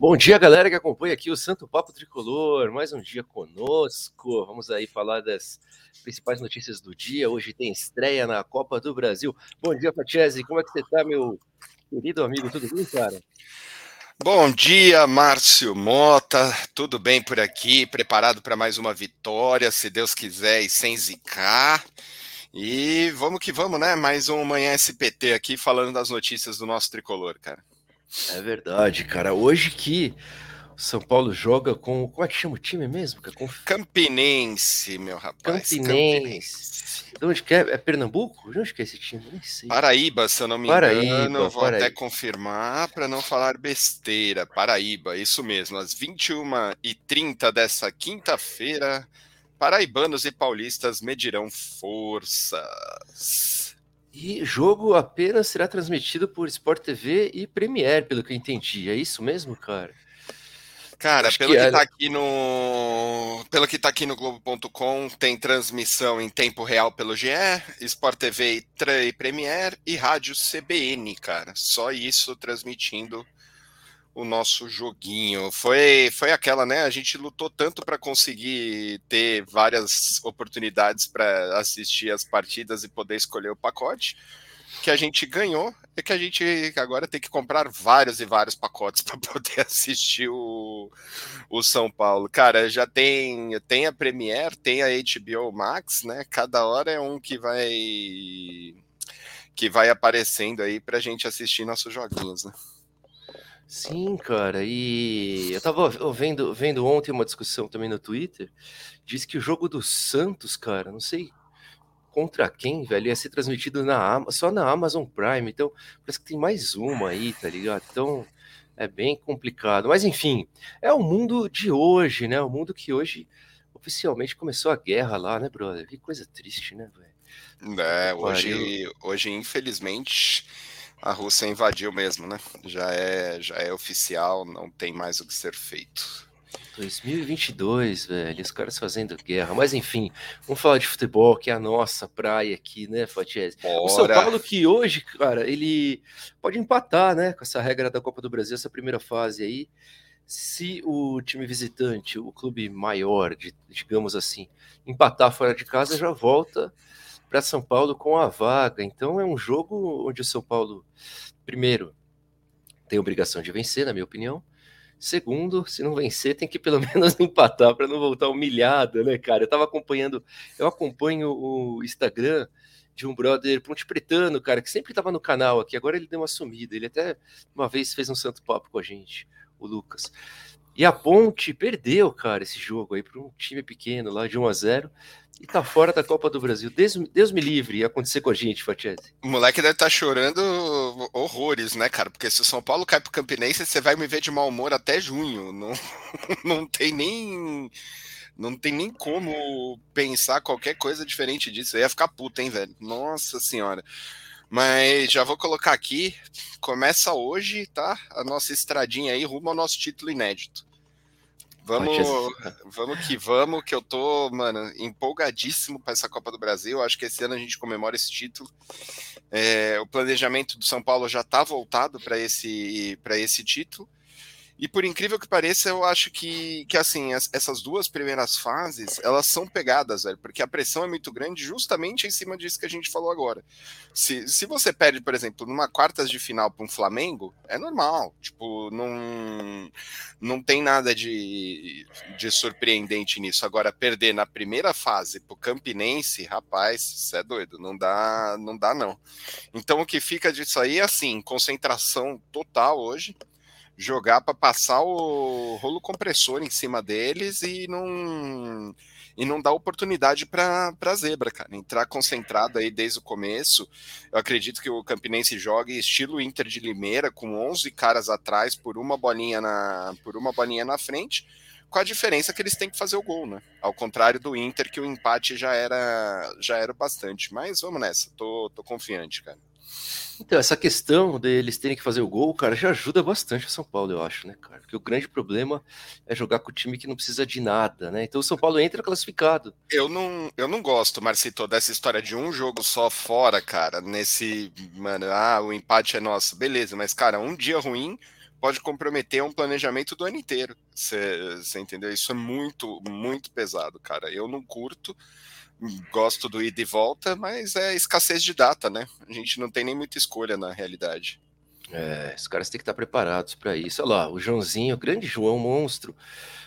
Bom dia, galera que acompanha aqui o Santo Papo Tricolor. Mais um dia conosco. Vamos aí falar das principais notícias do dia. Hoje tem estreia na Copa do Brasil. Bom dia, Patiese. Como é que você tá, meu querido amigo? Tudo bem, cara? Bom dia, Márcio Mota. Tudo bem por aqui? Preparado para mais uma vitória, se Deus quiser, e sem zicar. E vamos que vamos, né? Mais um Manhã SPT aqui falando das notícias do nosso tricolor, cara. É verdade, cara. Hoje que o São Paulo joga com. Como é que chama o time mesmo? Com... Campinense, meu rapaz. Campinense. Campinense. De onde que é? É Pernambuco? De onde que é esse time? Nem sei. Paraíba, se eu não me Paraíba, engano. Vou Paraíba. até confirmar para não falar besteira. Paraíba, isso mesmo. Às 21h30 dessa quinta-feira, paraibanos e paulistas medirão forças. E jogo apenas será transmitido por Sport TV e Premiere, pelo que eu entendi. É isso mesmo, cara? Cara, Acho pelo que, que tá aqui no. Pelo que tá aqui no Globo.com, tem transmissão em tempo real pelo GE, Sport TV e Premiere e rádio CBN, cara. Só isso transmitindo o nosso joguinho. Foi, foi aquela, né? A gente lutou tanto para conseguir ter várias oportunidades para assistir as partidas e poder escolher o pacote, que a gente ganhou é que a gente agora tem que comprar vários e vários pacotes para poder assistir o, o São Paulo. Cara, já tem, tem a Premiere, tem a HBO Max, né? Cada hora é um que vai que vai aparecendo aí para a gente assistir nossos joguinhos, né? Sim, cara, e eu tava vendo, vendo ontem uma discussão também no Twitter, diz que o jogo do Santos, cara, não sei contra quem, velho, ia ser transmitido na só na Amazon Prime, então parece que tem mais uma aí, tá ligado? Então é bem complicado, mas enfim, é o mundo de hoje, né? O mundo que hoje oficialmente começou a guerra lá, né, brother? Que coisa triste, né, velho? É, hoje, hoje infelizmente a Rússia invadiu mesmo, né? Já é, já é oficial, não tem mais o que ser feito. 2022, velho, os caras fazendo guerra. Mas enfim, vamos falar de futebol, que é a nossa praia aqui, né, Fatiese? O São Paulo que hoje, cara, ele pode empatar, né, com essa regra da Copa do Brasil, essa primeira fase aí. Se o time visitante, o clube maior, digamos assim, empatar fora de casa, já volta para São Paulo com a vaga. Então é um jogo onde o São Paulo, primeiro, tem obrigação de vencer, na minha opinião. Segundo, se não vencer, tem que pelo menos empatar para não voltar humilhado, né, cara? Eu tava acompanhando, eu acompanho o Instagram de um brother ponte pretano, cara, que sempre tava no canal aqui. Agora ele deu uma sumida. Ele até uma vez fez um santo papo com a gente, o Lucas. E a Ponte perdeu, cara, esse jogo aí para um time pequeno lá de 1 a 0 e tá fora da Copa do Brasil. Deus, Deus me livre acontecer com a gente, Fatiese. O moleque deve estar tá chorando horrores, né, cara? Porque se o São Paulo cai pro Campinense, você vai me ver de mau humor até junho. Não, não tem nem. Não tem nem como pensar qualquer coisa diferente disso. Eu ia ficar puta, hein, velho? Nossa senhora. Mas já vou colocar aqui. Começa hoje, tá? A nossa estradinha aí rumo ao nosso título inédito. Vamos, vamos que vamos, que eu tô, mano, empolgadíssimo para essa Copa do Brasil. Acho que esse ano a gente comemora esse título. É, o planejamento do São Paulo já está voltado para esse, esse título. E por incrível que pareça, eu acho que, que assim, as, essas duas primeiras fases, elas são pegadas, velho, porque a pressão é muito grande justamente em cima disso que a gente falou agora. Se, se você perde, por exemplo, numa quartas de final para um Flamengo, é normal. Tipo, não, não tem nada de, de surpreendente nisso. Agora, perder na primeira fase pro Campinense, rapaz, isso é doido. Não dá, não dá, não. Então, o que fica disso aí é assim, concentração total hoje jogar para passar o rolo compressor em cima deles e não e não dar oportunidade para a zebra, cara. Entrar concentrado aí desde o começo. Eu acredito que o Campinense jogue estilo Inter de Limeira, com 11 caras atrás por uma bolinha na por uma bolinha na frente, com a diferença que eles têm que fazer o gol, né? Ao contrário do Inter, que o empate já era já era bastante. Mas vamos nessa, tô, tô confiante, cara. Então, essa questão deles terem que fazer o gol, cara, já ajuda bastante o São Paulo, eu acho, né, cara? Porque o grande problema é jogar com o time que não precisa de nada, né? Então o São Paulo entra classificado. Eu não, eu não gosto, Marcito, dessa história de um jogo só fora, cara, nesse, mano, ah, o empate é nosso, beleza, mas, cara, um dia ruim pode comprometer um planejamento do ano inteiro. Você entendeu? Isso é muito, muito pesado, cara. Eu não curto, gosto do ida e volta, mas é escassez de data, né? A gente não tem nem muita escolha na realidade. É, os caras têm que estar preparados para isso. Olha lá, o Joãozinho, o grande João Monstro,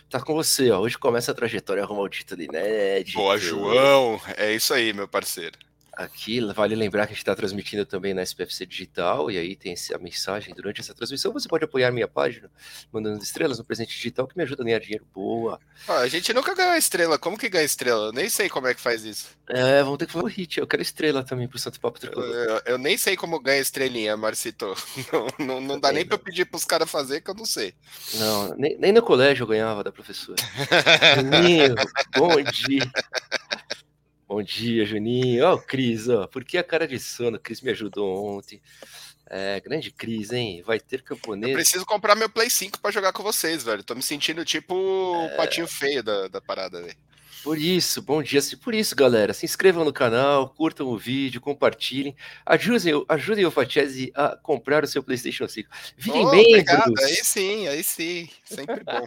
tá com você, ó. Hoje começa a trajetória ao título inédito. Boa, João! É isso aí, meu parceiro. Aqui vale lembrar que a gente está transmitindo também na SPFC Digital, e aí tem a mensagem durante essa transmissão. Você pode apoiar minha página, mandando estrelas no presente digital, que me ajuda a ganhar dinheiro. Boa. Ah, a gente nunca ganhou estrela. Como que ganha estrela? Eu nem sei como é que faz isso. É, vamos ter que falar o hit. Eu quero estrela também pro Santo Papo Tricolor. Eu, eu, nem sei como ganha estrelinha, Marcito. Não, não, não dá nem para pedir para os caras fazer, que eu não sei. Não, nem, nem no colégio eu ganhava da professora. Menino, bom dia. Bom dia, Juninho. Ó, oh, Cris, ó. Por que a cara de sono? Cris me ajudou ontem. É, grande Cris, hein? Vai ter camponês. Eu preciso comprar meu Play 5 para jogar com vocês, velho. Tô me sentindo tipo o é... patinho feio da, da parada, velho. Por isso, bom dia. Por isso, galera, se inscrevam no canal, curtam o vídeo, compartilhem, ajudem, ajudem o Fatiese a comprar o seu PlayStation 5. Virem oh, membros. Obrigado. Aí sim, aí sim. Sempre bom.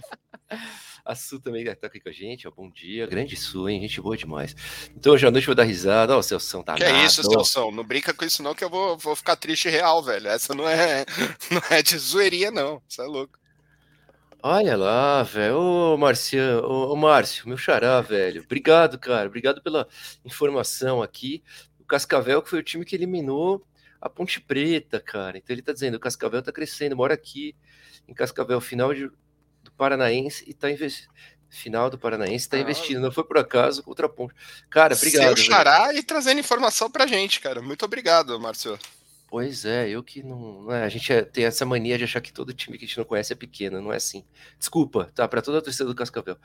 A Su também tá aqui com a gente, ó. Bom dia, grande Su, hein? Gente boa demais. Então, hoje à noite eu vou dar risada. Ó, o Celção tá Que é isso, Celção? Não brinca com isso, não, que eu vou, vou ficar triste real, velho. Essa não é, não é de zoeirinha, não. Isso é louco. Olha lá, velho. Ô, Marciano, ô, ô, Márcio, meu xará, velho. Obrigado, cara. Obrigado pela informação aqui. O Cascavel, que foi o time que eliminou a Ponte Preta, cara. Então ele tá dizendo, o Cascavel tá crescendo, mora aqui em Cascavel, final de, Paranaense e está investindo. Final do Paranaense está ah, investindo, não foi por acaso contra a ponte. Cara, obrigado. Seu xará velho. e trazendo informação pra gente, cara. Muito obrigado, Márcio. Pois é, eu que não. É, a gente é, tem essa mania de achar que todo time que a gente não conhece é pequeno, não é assim. Desculpa, tá? Para toda a torcida do Cascavel.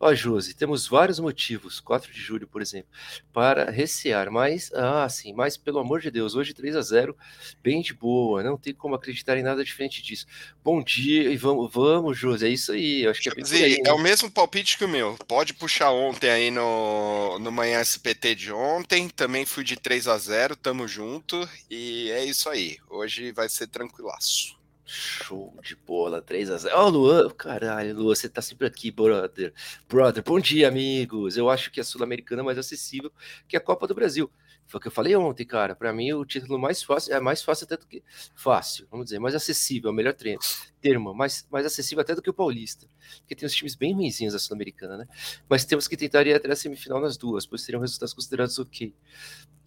Ó, Josi, temos vários motivos, 4 de julho, por exemplo, para recear, mas, ah, sim, mas pelo amor de Deus, hoje 3 a 0 bem de boa, não tem como acreditar em nada diferente disso. Bom dia e vamos, vamos, Josi, é isso aí. Eu acho que é, Josi, aí, né? é o mesmo palpite que o meu. Pode puxar ontem aí no, no Manhã SPT de ontem, também fui de 3 a 0 tamo junto, e é isso isso aí. Hoje vai ser tranquilaço. Show de bola, 3 a 0 Ó, oh, Luan, caralho, Luan, você tá sempre aqui, brother. Brother, bom dia, amigos. Eu acho que a Sul-Americana é mais acessível que a Copa do Brasil. Foi o que eu falei ontem, cara. Para mim, o título mais fácil é mais fácil até do que fácil, vamos dizer, mais acessível, é o melhor treino, termo, mais, mais acessível até do que o Paulista, porque tem os times bem ruinzinhos da Sul-Americana, né? Mas temos que tentar ir até a semifinal nas duas, pois seriam resultados considerados ok.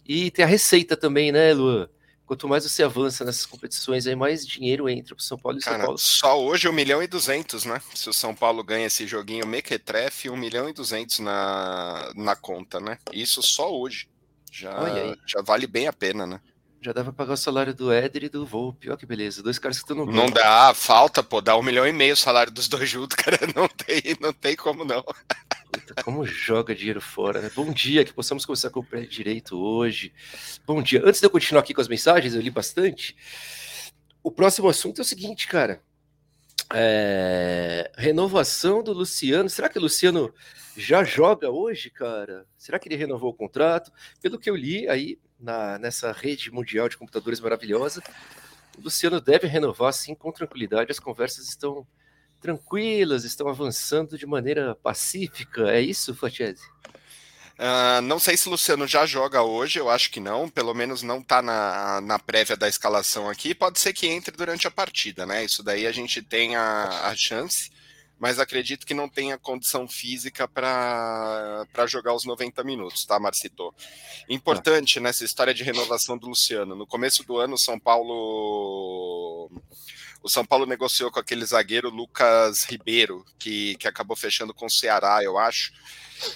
E tem a receita também, né, Luan? Quanto mais você avança nessas competições, aí mais dinheiro entra para São Paulo e Cara, São Paulo. Só hoje 1 milhão e 200, né? Se o São Paulo ganha esse joguinho mequetrefe, 1 milhão e 200 na, na conta, né? Isso só hoje. Já, já vale bem a pena, né? Já dá pra pagar o salário do Éder e do Volpe. Olha que beleza. Dois caras que estão no Não dá, falta, pô. Dá um milhão e meio o salário dos dois juntos, cara. Não tem, não tem como não. Puta, como joga dinheiro fora, né? Bom dia, que possamos começar com o pé direito hoje. Bom dia. Antes de eu continuar aqui com as mensagens, eu li bastante. O próximo assunto é o seguinte, cara. É... Renovação do Luciano. Será que o Luciano já joga hoje, cara? Será que ele renovou o contrato? Pelo que eu li aí na, nessa rede mundial de computadores maravilhosa, o Luciano deve renovar sim com tranquilidade. As conversas estão tranquilas, estão avançando de maneira pacífica. É isso, Fatiese? Uh, não sei se o Luciano já joga hoje, eu acho que não, pelo menos não está na, na prévia da escalação aqui. Pode ser que entre durante a partida, né? Isso daí a gente tem a, a chance, mas acredito que não tenha condição física para jogar os 90 minutos, tá, Marcito? Importante ah. nessa história de renovação do Luciano. No começo do ano, São Paulo o São Paulo negociou com aquele zagueiro Lucas Ribeiro, que, que acabou fechando com o Ceará, eu acho.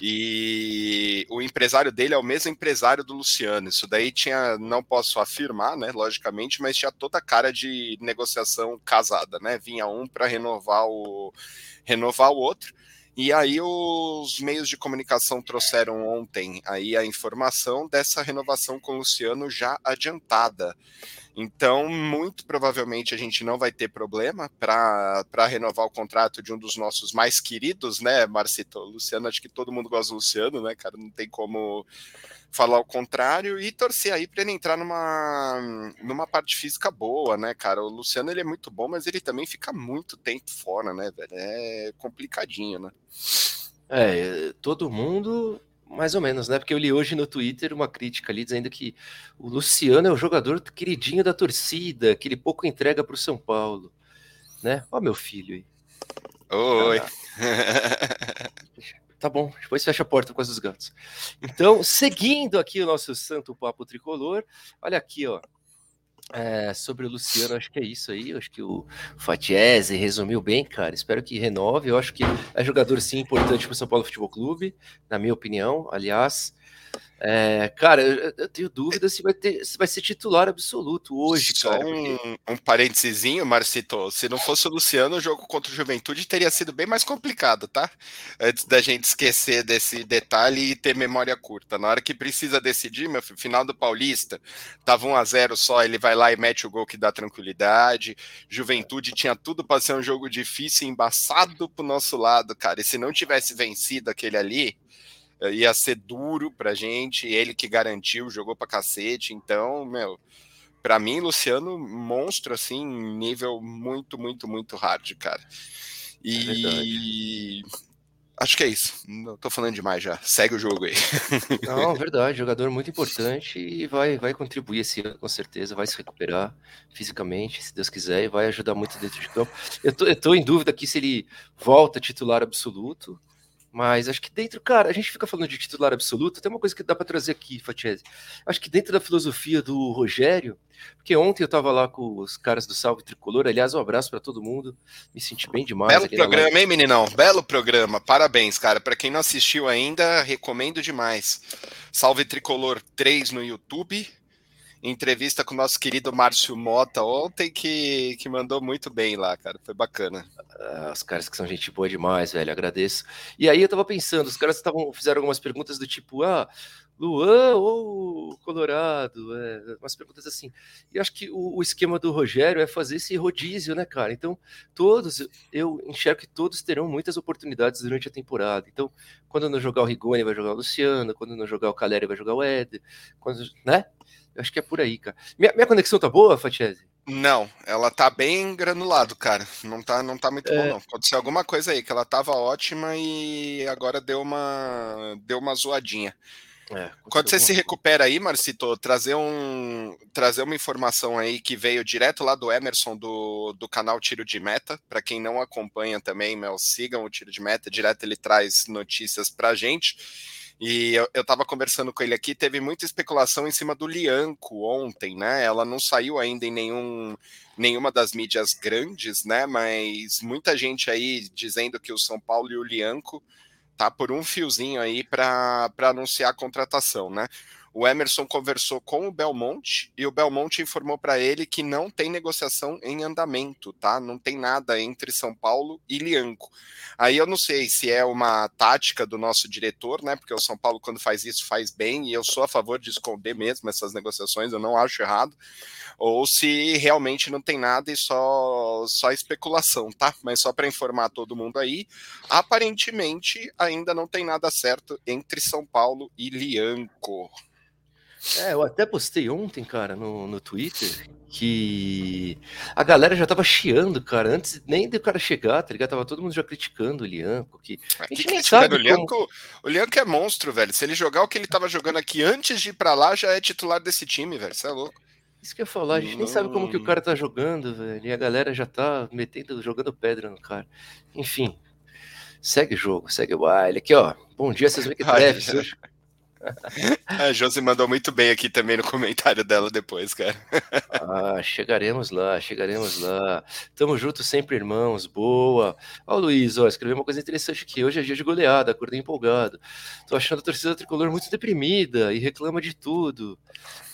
E o empresário dele é o mesmo empresário do Luciano. Isso daí tinha, não posso afirmar, né, logicamente, mas tinha toda a cara de negociação casada, né? Vinha um para renovar o renovar o outro. E aí os meios de comunicação trouxeram ontem aí a informação dessa renovação com o Luciano já adiantada. Então, muito provavelmente a gente não vai ter problema para renovar o contrato de um dos nossos mais queridos, né, Marcito? Luciano, acho que todo mundo gosta do Luciano, né, cara? Não tem como falar o contrário e torcer aí para ele entrar numa, numa parte física boa, né, cara? O Luciano ele é muito bom, mas ele também fica muito tempo fora, né, velho? É complicadinho, né? É, todo mundo mais ou menos, né? Porque eu li hoje no Twitter uma crítica ali dizendo que o Luciano é o jogador queridinho da torcida, que ele pouco entrega para o São Paulo, né? Ó, meu filho aí. Oi. Ah, tá bom, depois fecha a porta com as dos gatos. Então, seguindo aqui o nosso santo papo tricolor, olha aqui, ó. É, sobre o Luciano, acho que é isso aí. Acho que o Fatiese resumiu bem, cara. Espero que renove. Eu acho que é jogador sim importante para o São Paulo Futebol Clube, na minha opinião. Aliás, é, cara, eu, eu, tenho dúvida se vai, ter, se vai ser titular absoluto hoje, Só cara. Um, porque... um parênteses, Marcito. Se não fosse o Luciano, o jogo contra o Juventude teria sido bem mais complicado, tá? Antes da gente esquecer desse detalhe e ter memória curta. Na hora que precisa decidir, meu filho, final do Paulista, tava 1 a 0 só, ele vai lá e mete o gol que dá tranquilidade. Juventude tinha tudo para ser um jogo difícil, embaçado pro nosso lado, cara. E se não tivesse vencido aquele ali, ia ser duro pra gente, ele que garantiu, jogou pra cacete, então, meu, pra mim, Luciano, monstro, assim, nível muito, muito, muito hard, cara. E é acho que é isso, não tô falando demais já, segue o jogo aí. Não, verdade, jogador muito importante e vai, vai contribuir esse ano, com certeza, vai se recuperar fisicamente, se Deus quiser, e vai ajudar muito dentro de campo. Eu tô, eu tô em dúvida aqui se ele volta titular absoluto, mas acho que dentro, cara, a gente fica falando de titular absoluto, tem uma coisa que dá para trazer aqui, Fatiese. Acho que dentro da filosofia do Rogério, porque ontem eu tava lá com os caras do Salve Tricolor, aliás, um abraço para todo mundo, me senti bem demais. Belo programa, hein, meninão? Belo programa, parabéns, cara. Para quem não assistiu ainda, recomendo demais. Salve Tricolor 3 no YouTube, entrevista com o nosso querido Márcio Mota ontem, que, que mandou muito bem lá, cara. Foi bacana. Ah, os caras que são gente boa demais, velho. Agradeço. E aí eu tava pensando, os caras tavam, fizeram algumas perguntas do tipo, ah, Luan ou Colorado? É, umas perguntas assim. E acho que o, o, esquema do Rogério é fazer esse rodízio, né, cara? Então, todos, eu enxergo que todos terão muitas oportunidades durante a temporada. Então, quando não jogar o Rigoni, vai jogar o Luciano, quando não jogar o Caleri, vai jogar o Éder, quando, né? Eu acho que é por aí, cara. Minha, minha conexão tá boa, Fatiese? Não, ela tá bem granulado, cara. Não tá, não tá muito é... bom, não. Aconteceu alguma coisa aí, que ela tava ótima e agora deu uma, deu uma zoadinha. É, Quando você se recupera aí, Marcito, trazer, um, trazer uma informação aí que veio direto lá do Emerson do, do canal Tiro de Meta. Para quem não acompanha também, meu, sigam o Tiro de Meta. Direto ele traz notícias pra gente. E eu, eu tava conversando com ele aqui, teve muita especulação em cima do Lianco ontem, né? Ela não saiu ainda em nenhum, nenhuma das mídias grandes, né? Mas muita gente aí dizendo que o São Paulo e o Lianco tá por um fiozinho aí para anunciar a contratação, né? O Emerson conversou com o Belmonte e o Belmonte informou para ele que não tem negociação em andamento, tá? Não tem nada entre São Paulo e Lianco. Aí eu não sei se é uma tática do nosso diretor, né? Porque o São Paulo, quando faz isso, faz bem, e eu sou a favor de esconder mesmo essas negociações, eu não acho errado. Ou se realmente não tem nada e só, só especulação, tá? Mas só para informar todo mundo aí, aparentemente ainda não tem nada certo entre São Paulo e Lianco. É, eu até postei ontem, cara, no, no Twitter, que a galera já tava chiando, cara, antes nem do cara chegar, tá ligado? Tava todo mundo já criticando o Lianco. Que a gente que nem sabe. O Lianco, como... o Lianco é monstro, velho. Se ele jogar o que ele tava jogando aqui antes de ir pra lá, já é titular desse time, velho. Você é louco. Isso que eu ia falar, a gente nem sabe como que o cara tá jogando, velho. E a galera já tá metendo, jogando pedra no cara. Enfim, segue o jogo, segue o baile. Aqui, ó. Bom dia, vocês veem que trefes. A Josi mandou muito bem aqui também no comentário dela depois, cara. Ah, chegaremos lá, chegaremos lá. Tamo junto sempre, irmãos. Boa. Ó, Luiz, ó, escreveu uma coisa interessante aqui. Hoje é dia de goleada, acordei empolgado. Tô achando a torcida tricolor muito deprimida e reclama de tudo.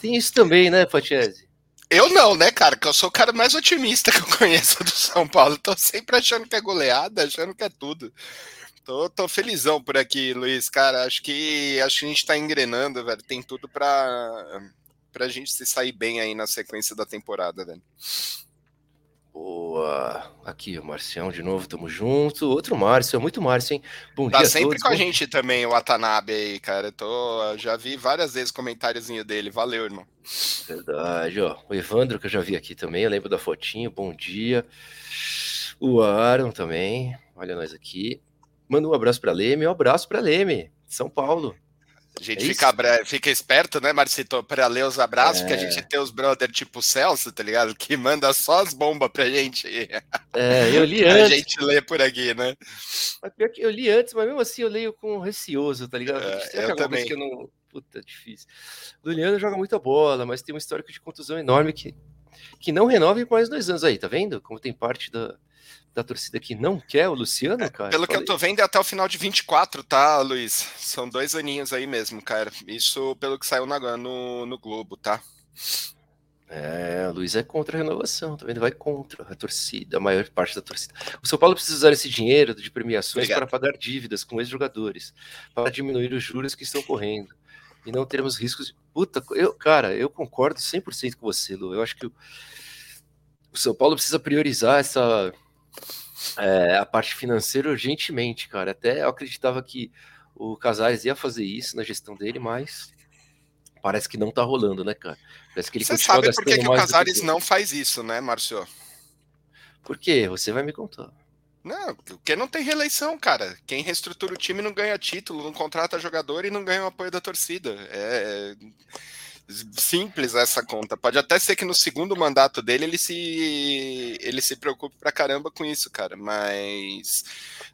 Tem isso também, né, Fatiese? Eu não, né, cara? Que eu sou o cara mais otimista que eu conheço do São Paulo. Tô sempre achando que é goleada, achando que é tudo. Tô, tô felizão por aqui, Luiz. Cara, acho que acho que a gente tá engrenando, velho. Tem tudo para pra gente se sair bem aí na sequência da temporada, velho. Boa. Aqui, o Marcião de novo, tamo junto. Outro Márcio, é muito Márcio, hein? Bom tá dia sempre todos. com a gente também, o Watanabe aí, cara. Eu tô, já vi várias vezes comentáriozinho dele. Valeu, irmão. Verdade, ó. O Evandro, que eu já vi aqui também, eu lembro da fotinho. Bom dia. O Aaron também. Olha nós aqui. Manda um abraço para Leme. Um abraço para Leme, São Paulo. A gente é fica, fica esperto, né, Marcito, para ler os abraços, é. porque a é. gente tem os brother tipo Celso, tá ligado? Que manda só as bombas pra gente. É, eu li antes. A gente lê por aqui, né? Mas pior que eu li antes, mas mesmo assim eu leio com receoso, tá ligado? É, eu também. Que eu não... Puta, difícil. O Juliano joga muita bola, mas tem um histórico de contusão enorme que, que não renova por mais dois anos aí, tá vendo? Como tem parte da, da torcida que não quer o Luciano, é, cara? Pelo que eu tô vendo, é até o final de 24, tá, Luiz? São dois aninhos aí mesmo, cara. Isso pelo que saiu na, no, no Globo, tá? É, o Luiz é contra a renovação, tá vendo? Vai contra a torcida, a maior parte da torcida. O São Paulo precisa usar esse dinheiro de premiações Obrigado. para pagar dívidas com ex-jogadores, para diminuir os juros que estão correndo e não termos riscos de. Puta, eu, cara, eu concordo 100% com você, Lu. Eu acho que o, o São Paulo precisa priorizar essa é, a parte financeira urgentemente, cara. Até eu acreditava que o Casares ia fazer isso na gestão dele, mas parece que não tá rolando, né, cara? Parece que ele Você sabe por que, que o Casares que... não faz isso, né, Márcio? Por quê? Você vai me contar. Não, porque não tem reeleição, cara. Quem reestrutura o time não ganha título, não contrata jogador e não ganha o apoio da torcida. É, simples essa conta. Pode até ser que no segundo mandato dele ele se ele se preocupe pra caramba com isso, cara. Mas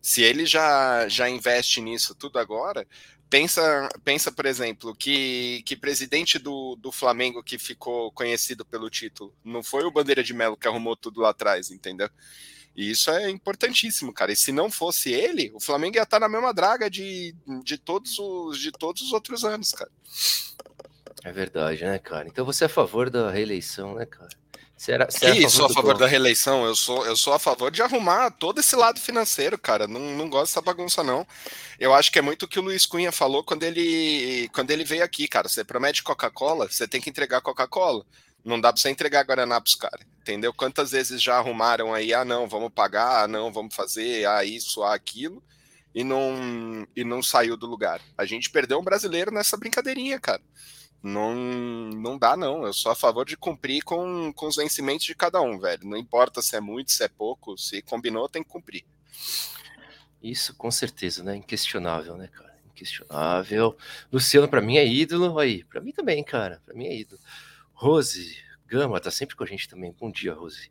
se ele já já investe nisso tudo agora, pensa, pensa por exemplo, que, que presidente do, do Flamengo que ficou conhecido pelo título não foi o Bandeira de Melo que arrumou tudo lá atrás, entendeu? E isso é importantíssimo, cara. E se não fosse ele, o Flamengo ia estar na mesma draga de, de, todos, os, de todos os outros anos, cara. É verdade, né, cara? Então você é a favor da reeleição, né, cara? Você era, você que é a sou a favor da reeleição? Eu sou, eu sou a favor de arrumar todo esse lado financeiro, cara. Não, não gosto dessa bagunça, não. Eu acho que é muito o que o Luiz Cunha falou quando ele, quando ele veio aqui, cara. Você promete Coca-Cola, você tem que entregar Coca-Cola. Não dá pra você entregar Guaraná pros caras, entendeu? Quantas vezes já arrumaram aí, ah, não, vamos pagar, ah, não, vamos fazer, ah, isso, ah, aquilo, e não, e não saiu do lugar. A gente perdeu um brasileiro nessa brincadeirinha, cara. Não, não dá, não. Eu sou a favor de cumprir com, com os vencimentos de cada um, velho. Não importa se é muito, se é pouco, se combinou, tem que cumprir. Isso com certeza, né? Inquestionável, né, cara? Inquestionável. Luciano, para mim, é ídolo. Aí, para mim também, cara. Para mim é ídolo. Rose Gama tá sempre com a gente também. Bom dia, Rose.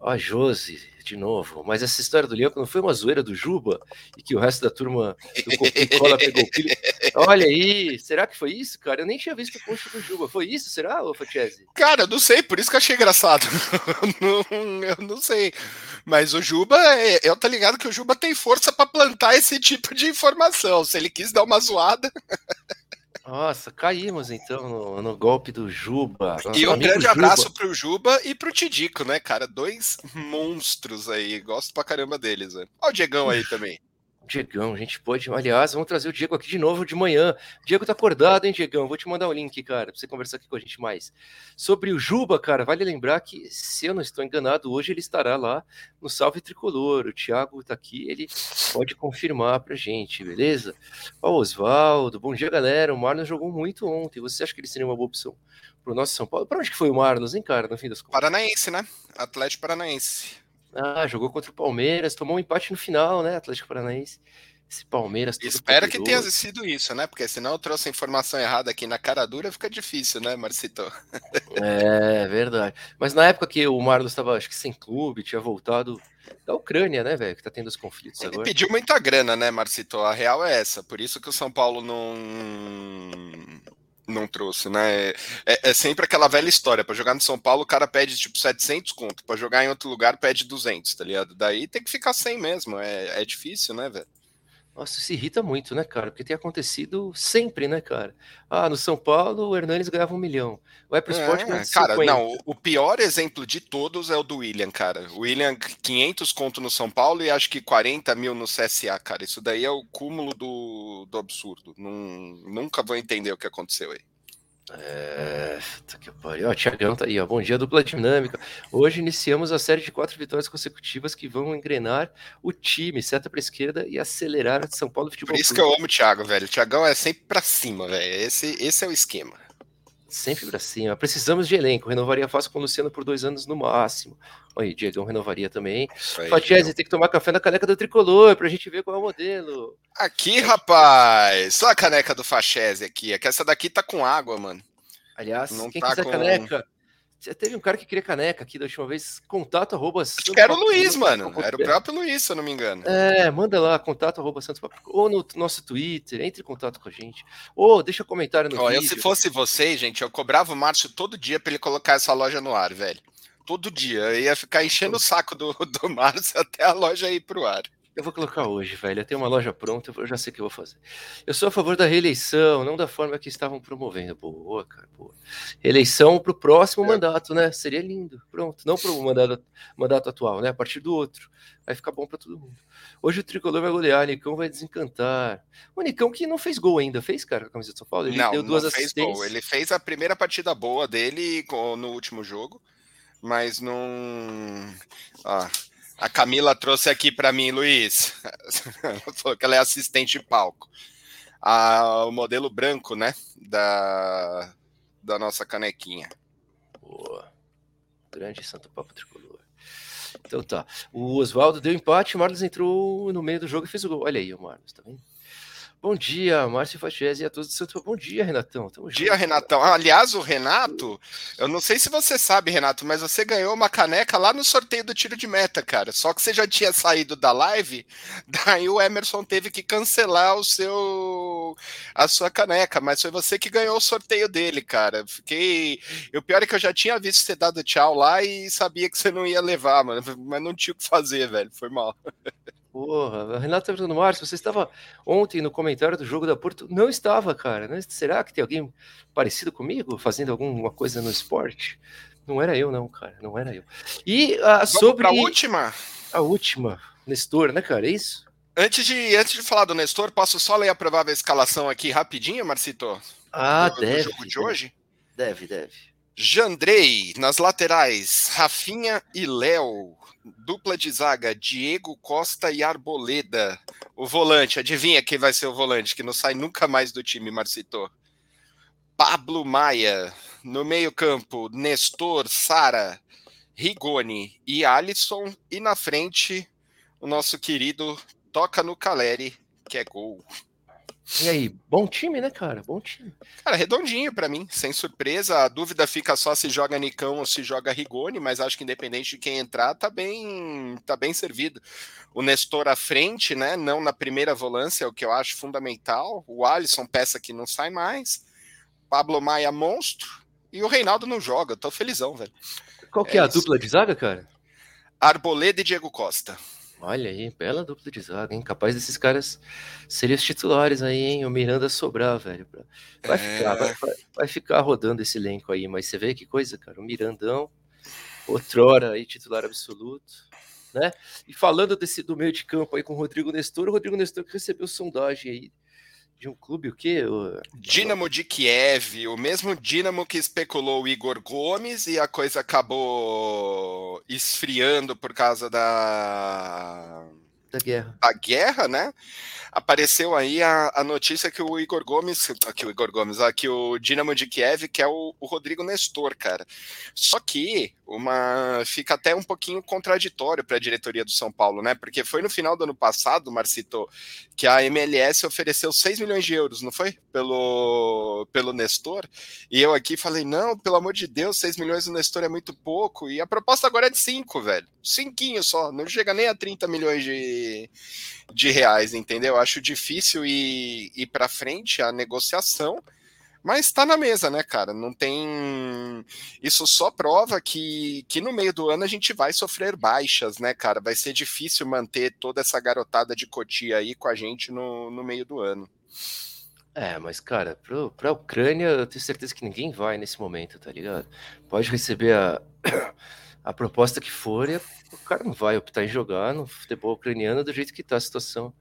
Ó, a Josi, de novo. Mas essa história do Leão não foi uma zoeira do Juba e que o resto da turma do Coca-Cola pegou o pilho. Olha aí, será que foi isso, cara? Eu nem tinha visto o post do Juba. Foi isso, será, ô Fatiese? Cara, eu não sei, por isso que eu achei engraçado. não, eu não sei. Mas o Juba, é, eu tá ligado que o Juba tem força para plantar esse tipo de informação. Se ele quis dar uma zoada. Nossa, caímos então no, no golpe do Juba. Nosso e um grande Juba. abraço pro Juba e pro Tidico, né, cara? Dois monstros aí. Gosto pra caramba deles, velho. Olha o Diegão aí também. Diegão, a gente pode. Aliás, vamos trazer o Diego aqui de novo de manhã. Diego tá acordado, hein, Diegão? Vou te mandar o um link, cara, pra você conversar aqui com a gente mais. Sobre o Juba, cara, vale lembrar que, se eu não estou enganado, hoje ele estará lá no Salve Tricolor. O Thiago tá aqui, ele pode confirmar pra gente, beleza? Ó, Oswaldo, bom dia, galera. O Marlon jogou muito ontem. Você acha que ele seria uma boa opção pro nosso São Paulo? Pra onde que foi o Marlon, hein, cara, no fim das contas? Paranaense, né? Atlético Paranaense. Ah, jogou contra o Palmeiras, tomou um empate no final, né? Atlético Paranaense. Esse Palmeiras. Espero que tenha sido isso, né? Porque senão eu trouxe a informação errada aqui na cara dura, fica difícil, né, Marcito? é, verdade. Mas na época que o Marlos estava, acho que sem clube, tinha voltado da Ucrânia, né, velho? Que tá tendo os conflitos Ele agora. pediu muita grana, né, Marcito? A real é essa. Por isso que o São Paulo não não trouxe, né? É, é, sempre aquela velha história. Para jogar no São Paulo, o cara pede tipo 700 conto. Para jogar em outro lugar, pede 200, tá ligado? Daí tem que ficar sem mesmo. É, é difícil, né, velho? Nossa, se irrita muito, né, cara? Porque tem acontecido sempre, né, cara? Ah, no São Paulo o Hernanes ganhava um milhão. Vai pro esporte é, Cara, não, o pior exemplo de todos é o do William, cara. O William, 500 conto no São Paulo e acho que 40 mil no CSA, cara. Isso daí é o cúmulo do, do absurdo. Num, nunca vou entender o que aconteceu aí. É, que pariu. Ó, Tiagão tá aí, ó. Bom dia, dupla dinâmica. Hoje iniciamos a série de quatro vitórias consecutivas que vão engrenar o time, seta pra esquerda e acelerar a São Paulo Futebol Por isso que eu amo o Thiago, velho. O Thiagão é sempre pra cima, velho. Esse, esse é o esquema. Sempre pra cima. Precisamos de elenco. Renovaria fácil com o Luciano por dois anos no máximo. Aí, Diegão renovaria também. Fatiese tem que tomar café na caneca do tricolor pra gente ver qual é o modelo. Aqui, rapaz! Só a caneca do Fachese aqui. É que essa daqui tá com água, mano. Aliás, não quem tá quiser com... caneca, já teve um cara que queria caneca aqui da última vez, contato arroba Acho que era o Luiz, mano. Era o próprio Luiz, se eu não me engano. É, manda lá, contato arroba Santos ou no nosso Twitter, entre em contato com a gente. Ou deixa comentário no Ó, vídeo. Eu, se fosse vocês, gente, eu cobrava o Márcio todo dia para ele colocar essa loja no ar, velho todo dia. Eu ia ficar enchendo o saco do, do Márcio até a loja ir pro ar. Eu vou colocar hoje, velho. Eu tenho uma loja pronta, eu já sei o que eu vou fazer. Eu sou a favor da reeleição, não da forma que estavam promovendo. Boa, cara, boa. Reeleição para o próximo é. mandato, né? Seria lindo. Pronto. Não para o mandato, mandato atual, né? A partir do outro. Vai ficar bom para todo mundo. Hoje o tricolor vai golear, o Nicão vai desencantar. O Nicão que não fez gol ainda, fez, cara, com a camisa de São Paulo? Ele não, deu duas não fez gol. Ele fez a primeira partida boa dele no último jogo mas não. Ó, a Camila trouxe aqui para mim, Luiz. Ela falou que ela é assistente de palco. A, o modelo branco, né? Da, da nossa canequinha. Boa. Grande Santo Papo Tricolor. Então tá. O Oswaldo deu empate, o Marlos entrou no meio do jogo e fez o gol. Olha aí o Marlos, tá vendo? Bom dia, Márcio Fatiese e a todos do Santo. Bom dia, Renatão. Tamo Bom dia, Renatão. Aliás, o Renato, eu não sei se você sabe, Renato, mas você ganhou uma caneca lá no sorteio do tiro de meta, cara. Só que você já tinha saído da live, daí o Emerson teve que cancelar o seu a sua caneca, mas foi você que ganhou o sorteio dele, cara. Fiquei. O pior é que eu já tinha visto você dado tchau lá e sabia que você não ia levar, mano. Mas não tinha o que fazer, velho. Foi mal. Porra, Renato tá perguntando, Márcio, você estava ontem no comentário do jogo da Porto? Não estava, cara. Será que tem alguém parecido comigo fazendo alguma coisa no esporte? Não era eu, não, cara. Não era eu. E uh, sobre. A última? A última. Nestor, né, cara? É isso? Antes de, antes de falar do Nestor, posso só ler a provável escalação aqui rapidinho, Marcito? Ah, do, deve. Do jogo de hoje? Deve, deve. Jandrei nas laterais, Rafinha e Léo. Dupla de zaga, Diego Costa e Arboleda. O volante, adivinha quem vai ser o volante, que não sai nunca mais do time, Marcito? Pablo Maia. No meio-campo, Nestor, Sara, Rigoni e Alisson. E na frente, o nosso querido Toca no Caleri, que é gol. E aí, bom time, né, cara? Bom time. Cara, redondinho para mim, sem surpresa. A dúvida fica só se joga Nicão ou se joga Rigoni, mas acho que independente de quem entrar, tá bem, tá bem servido. O Nestor à frente, né? Não na primeira volância, é o que eu acho fundamental. O Alisson, peça que não sai mais. Pablo Maia, monstro. E o Reinaldo não joga. Eu tô felizão, velho. Qual que é, é a isso. dupla de zaga, cara? Arboleda e Diego Costa. Olha aí, bela dupla de zaga, hein? Capaz desses caras serem os titulares aí, hein? O Miranda sobrar, velho. Vai, é... ficar, vai, vai, ficar rodando esse elenco aí, mas você vê que coisa, cara. O Mirandão, outrora aí, titular absoluto, né? E falando desse do meio de campo aí com o Rodrigo Nestor, o Rodrigo Nestor que recebeu sondagem aí de um clube, o quê? O... Dinamo de Kiev, o mesmo Dinamo que especulou o Igor Gomes e a coisa acabou esfriando por causa da da guerra. Da guerra, né? apareceu aí a, a notícia que o Igor Gomes, que o Igor Gomes, que o Dinamo de Kiev quer o, o Rodrigo Nestor, cara. Só que uma fica até um pouquinho contraditório para a diretoria do São Paulo, né? Porque foi no final do ano passado, Marcito, que a MLS ofereceu 6 milhões de euros, não foi? Pelo, pelo Nestor. E eu aqui falei: não, pelo amor de Deus, 6 milhões do Nestor é muito pouco. E a proposta agora é de 5, velho. Cinquinho só, não chega nem a 30 milhões de, de reais, entendeu? Acho difícil ir, ir para frente a negociação, mas está na mesa, né, cara? Não tem. Isso só prova que, que no meio do ano a gente vai sofrer baixas, né, cara? Vai ser difícil manter toda essa garotada de Cotia aí com a gente no, no meio do ano. É, mas, cara, para a Ucrânia, eu tenho certeza que ninguém vai nesse momento, tá ligado? Pode receber a, a proposta que for, e o cara não vai optar em jogar no futebol ucraniano do jeito que tá a situação.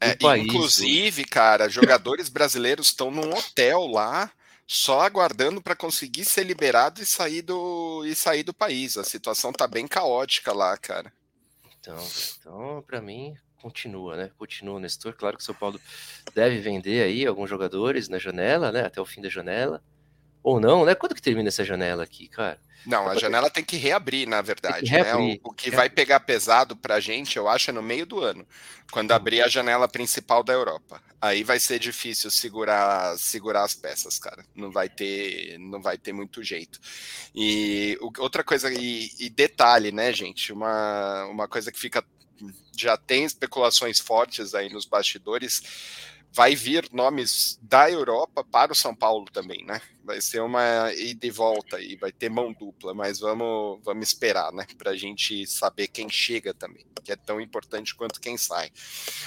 É, país, inclusive, cara, jogadores brasileiros estão num hotel lá só aguardando para conseguir ser liberado e sair do e sair do país. A situação tá bem caótica lá, cara. Então, então para mim continua, né? Continua o Nestor. Claro que o São Paulo deve vender aí alguns jogadores na janela, né? Até o fim da janela. Ou não, né? Quando que termina essa janela aqui, cara? Não, a janela tem que reabrir, na verdade. Reabrir. Né? O, o, que vai pegar pesado para a gente, eu acho, é no meio do ano, quando abrir a janela principal da Europa. Aí vai ser difícil segurar, segurar as peças, cara. Não vai ter, não vai ter muito jeito. E outra coisa e, e detalhe, né, gente? Uma, uma coisa que fica já tem especulações fortes aí nos bastidores vai vir nomes da Europa para o São Paulo também, né? Vai ser uma ida e volta e vai ter mão dupla, mas vamos, vamos esperar, né? Para a gente saber quem chega também, que é tão importante quanto quem sai.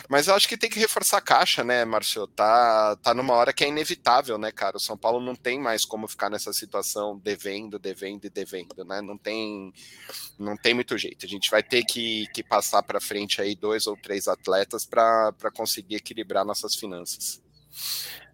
Mas eu acho que tem que reforçar a caixa, né, Márcio? Tá, tá numa hora que é inevitável, né, cara? O São Paulo não tem mais como ficar nessa situação devendo, devendo e devendo, né? Não tem, não tem muito jeito. A gente vai ter que, que passar para frente aí dois ou três atletas para conseguir equilibrar nossas finanças finanças.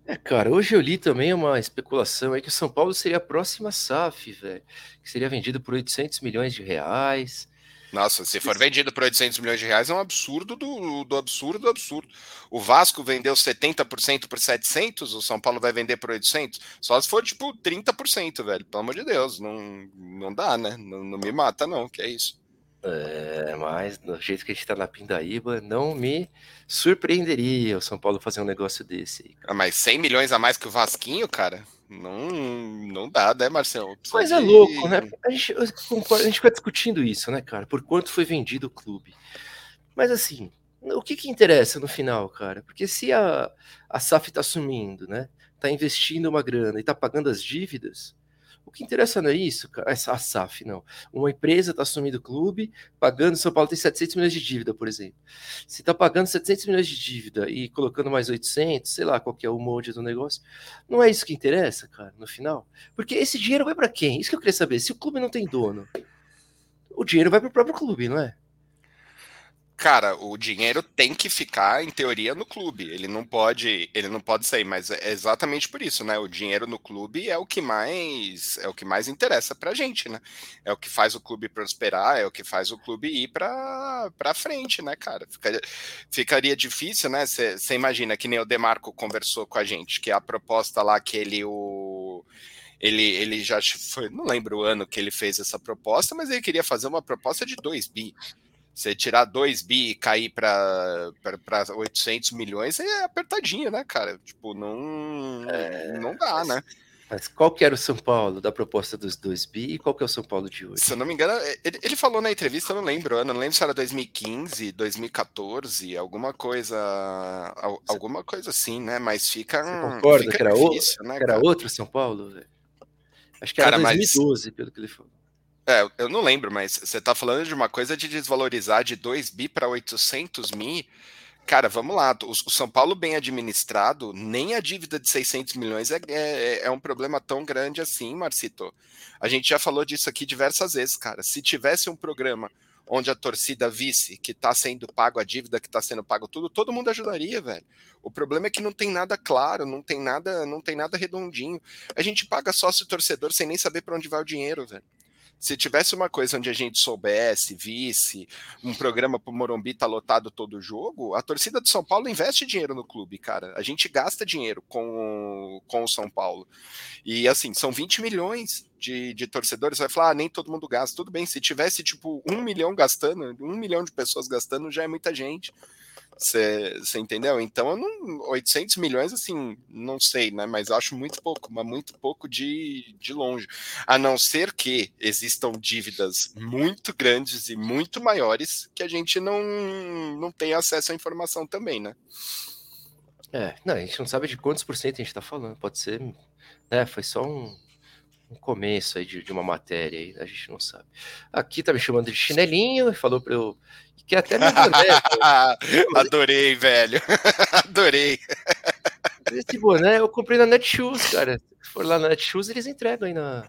É, cara, hoje eu li também uma especulação aí que o São Paulo seria a próxima SAF, velho, que seria vendido por 800 milhões de reais. Nossa, se for vendido por 800 milhões de reais é um absurdo do, do absurdo do absurdo. O Vasco vendeu 70% por 700, o São Paulo vai vender por 800? Só se for tipo 30%, velho. Pelo amor de Deus, não, não dá, né? Não, não me mata não, que é isso. É, mas do jeito que a gente tá na Pindaíba, não me surpreenderia o São Paulo fazer um negócio desse. Ah, mas 100 milhões a mais que o Vasquinho, cara? Não, não dá, né, Marcelo? Mas é louco, né? A gente, a gente fica discutindo isso, né, cara? Por quanto foi vendido o clube. Mas assim, o que que interessa no final, cara? Porque se a, a SAF tá sumindo, né? Tá investindo uma grana e tá pagando as dívidas, o que interessa não é isso, cara. Essa SAF, não. Uma empresa está assumindo o clube, pagando. São Paulo tem 700 milhões de dívida, por exemplo. Se está pagando 700 milhões de dívida e colocando mais 800, sei lá qual que é o molde do negócio, não é isso que interessa, cara, no final. Porque esse dinheiro vai para quem? Isso que eu queria saber. Se o clube não tem dono, o dinheiro vai para o próprio clube, não é? Cara, o dinheiro tem que ficar, em teoria, no clube. Ele não pode, ele não pode sair, mas é exatamente por isso, né? O dinheiro no clube é o que mais é o que mais interessa pra gente, né? É o que faz o clube prosperar, é o que faz o clube ir pra, pra frente, né, cara? Ficaria, ficaria difícil, né? Você imagina que nem o Demarco conversou com a gente, que a proposta lá que ele o ele, ele já foi, não lembro o ano que ele fez essa proposta, mas ele queria fazer uma proposta de 2 bi. Você tirar 2 bi e cair para 800 milhões é apertadinho, né, cara? Tipo, não, é, não dá, mas, né? Mas qual que era o São Paulo da proposta dos 2 bi e qual que é o São Paulo de hoje? Se eu não me engano, ele, ele falou na entrevista, eu não lembro, eu não lembro se era 2015, 2014, alguma coisa, alguma coisa assim, né? Mas fica. Você concorda fica que era, difícil, o, né, que era outro São Paulo? Acho que era cara, 2012, mas... pelo que ele falou. É, eu não lembro, mas você tá falando de uma coisa de desvalorizar de 2 bi para 800 mil. Cara, vamos lá. O, São Paulo bem administrado, nem a dívida de 600 milhões é, é, é um problema tão grande assim, Marcito. A gente já falou disso aqui diversas vezes, cara. Se tivesse um programa onde a torcida visse que está sendo pago a dívida, que está sendo pago tudo, todo mundo ajudaria, velho. O problema é que não tem nada claro, não tem nada, não tem nada redondinho. A gente paga sócio torcedor sem nem saber para onde vai o dinheiro, velho. Se tivesse uma coisa onde a gente soubesse, visse, um programa para o Morumbi tá lotado todo jogo, a torcida do São Paulo investe dinheiro no clube, cara. A gente gasta dinheiro com, com o São Paulo. E assim, são 20 milhões de, de torcedores. Vai falar, ah, nem todo mundo gasta. Tudo bem, se tivesse tipo um milhão gastando, um milhão de pessoas gastando, já é muita gente. Você entendeu? Então, não, 800 milhões, assim, não sei, né? Mas acho muito pouco, mas muito pouco de, de longe. A não ser que existam dívidas muito grandes e muito maiores que a gente não, não tem acesso à informação também, né? É, não, a gente não sabe de quantos por cento a gente está falando. Pode ser, né? Foi só um, um começo aí de, de, uma matéria aí, a gente não sabe. Aqui tá me chamando de chinelinho, falou para eu que até meu boné. Adorei, velho. Adorei. Esse boné eu comprei na Netshoes, cara. Se for lá na Netshoes, eles entregam aí na,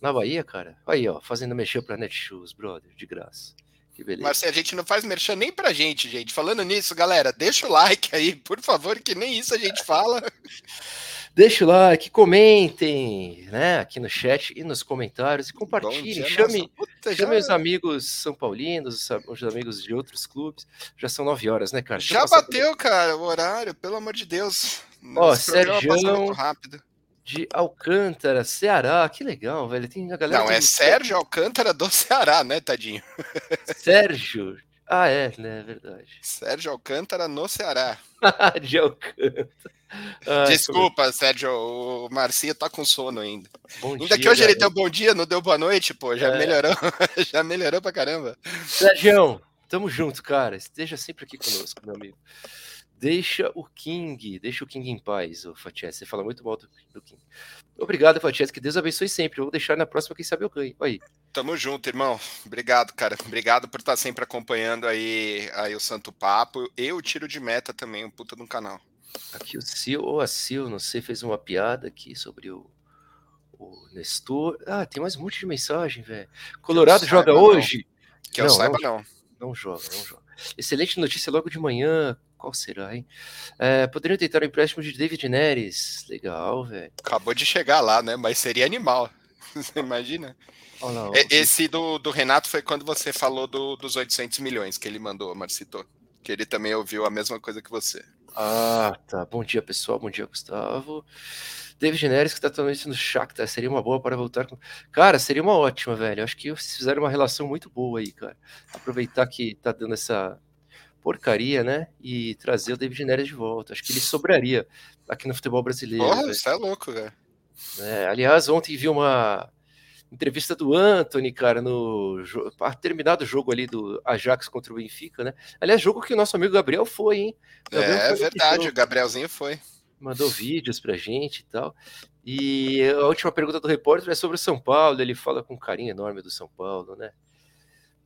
na Bahia, cara. Aí, ó, fazendo mexer pra Netshoes, brother, de graça. Que beleza. Mas a gente não faz merchan nem pra gente, gente. Falando nisso, galera, deixa o like aí, por favor, que nem isso a gente fala. Deixe o like, comentem, né, aqui no chat e nos comentários e compartilhem. chame, Puta, chame já... os amigos são paulinos, os amigos de outros clubes. Já são nove horas, né, cara? Já bateu, por... cara, o horário, pelo amor de Deus. Ó, Sérgio de Alcântara, Ceará. Que legal, velho. Tem a galera Não, é Sérgio Alcântara do Ceará, né, tadinho? Sérgio. Ah, é, né, é verdade. Sérgio Alcântara no Ceará. de Alcântara. Ai, Desculpa, como... Sérgio, o Marcinho tá com sono ainda. Bom ainda dia, que hoje galera. ele deu bom dia, não deu boa noite, pô, já é. melhorou, já melhorou pra caramba. Sérgio, tamo junto, cara. Esteja sempre aqui conosco, meu amigo. Deixa o King, deixa o King em paz, o Fatias. Você fala muito mal do, do King. Obrigado, Fatias, que Deus abençoe sempre. Eu vou deixar na próxima, quem sabe eu ganho. Aí. Tamo junto, irmão. Obrigado, cara. Obrigado por estar sempre acompanhando aí, aí o Santo Papo. Eu o tiro de meta também, um puta no canal. Aqui o Sil, ou a Sil, não sei, fez uma piada aqui sobre o, o Nestor. Ah, tem mais um monte de mensagem, velho. Colorado joga hoje? Não. Que eu não, saiba, não. Não, não joga, não joga. Excelente notícia logo de manhã. Qual será, hein? É, poderiam tentar o empréstimo de David Neres. Legal, velho. Acabou de chegar lá, né? Mas seria animal. Você imagina? Olá, Esse do, do Renato foi quando você falou do, dos 800 milhões que ele mandou, Marcito. Que ele também ouviu a mesma coisa que você. Ah, tá. Bom dia, pessoal. Bom dia, Gustavo. David Neres, que tá atualmente no Shakhtar, seria uma boa para voltar com... Cara, seria uma ótima, velho. Acho que vocês fizeram uma relação muito boa aí, cara. Aproveitar que tá dando essa porcaria, né? E trazer o David Neres de volta. Acho que ele sobraria aqui no futebol brasileiro. Porra, você é louco, velho. É, aliás, ontem vi uma entrevista do Anthony, cara, no terminado o jogo ali do Ajax contra o Benfica, né? Aliás, jogo que o nosso amigo Gabriel foi, hein? Gabriel é foi verdade, o Gabrielzinho foi. Mandou vídeos pra gente e tal. E a última pergunta do repórter é sobre o São Paulo. Ele fala com um carinho enorme do São Paulo, né?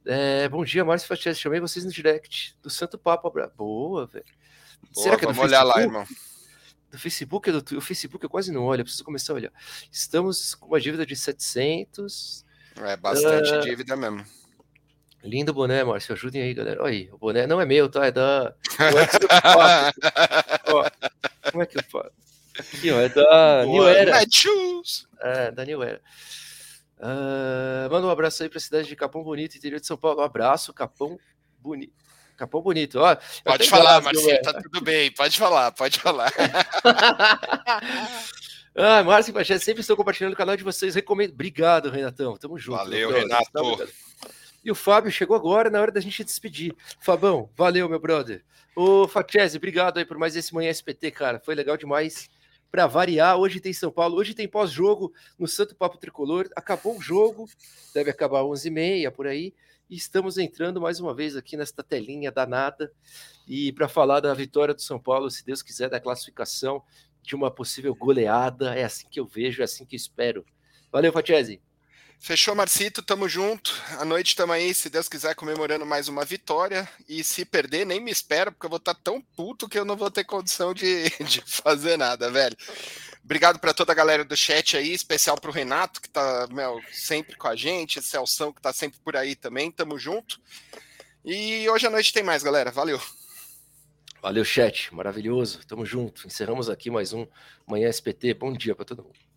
É, bom dia, Márcio Fatias. Chamei vocês no direct do Santo Papo. Boa, velho. Será que é do vamos olhar lá, irmão do Facebook, do, o Facebook eu quase não olho, eu preciso começar a olhar. Estamos com uma dívida de 700. É bastante uh, dívida mesmo. Lindo boné, Márcio. Ajudem aí, galera. Olha aí, o boné não é meu, tá? É da. ó, como é que eu faço? Aqui, ó, é da New Era. É, da New Era. Uh, manda um abraço aí para a cidade de Capão Bonito, interior de São Paulo. Um abraço, Capão Bonito. Capão bonito. Ó, pode falar, Marcinho, tá tudo bem. Pode falar, pode falar. ah, Márcio e Pachê, sempre estou compartilhando o canal de vocês. Recomendo. Obrigado, Renatão. Tamo junto. Valeu, Renato. E o Fábio chegou agora na hora da gente despedir. Fabão, valeu, meu brother. Ô, Fachese, obrigado aí por mais esse Manhã SPT, cara. Foi legal demais. Para variar, hoje tem São Paulo, hoje tem pós-jogo no Santo Papo Tricolor. Acabou o jogo, deve acabar às 11h30 por aí. E estamos entrando mais uma vez aqui nesta telinha danada e para falar da vitória do São Paulo, se Deus quiser, da classificação de uma possível goleada. É assim que eu vejo, é assim que espero. Valeu, Fatiese. Fechou, Marcito, tamo junto. À noite tamo aí, se Deus quiser, comemorando mais uma vitória. E se perder, nem me espera, porque eu vou estar tá tão puto que eu não vou ter condição de, de fazer nada, velho. Obrigado para toda a galera do chat aí, especial para o Renato, que está sempre com a gente, Celção, que está sempre por aí também. Tamo junto. E hoje à noite tem mais, galera. Valeu. Valeu, chat. Maravilhoso. Tamo junto. Encerramos aqui mais um Manhã SPT. Bom dia para todo mundo.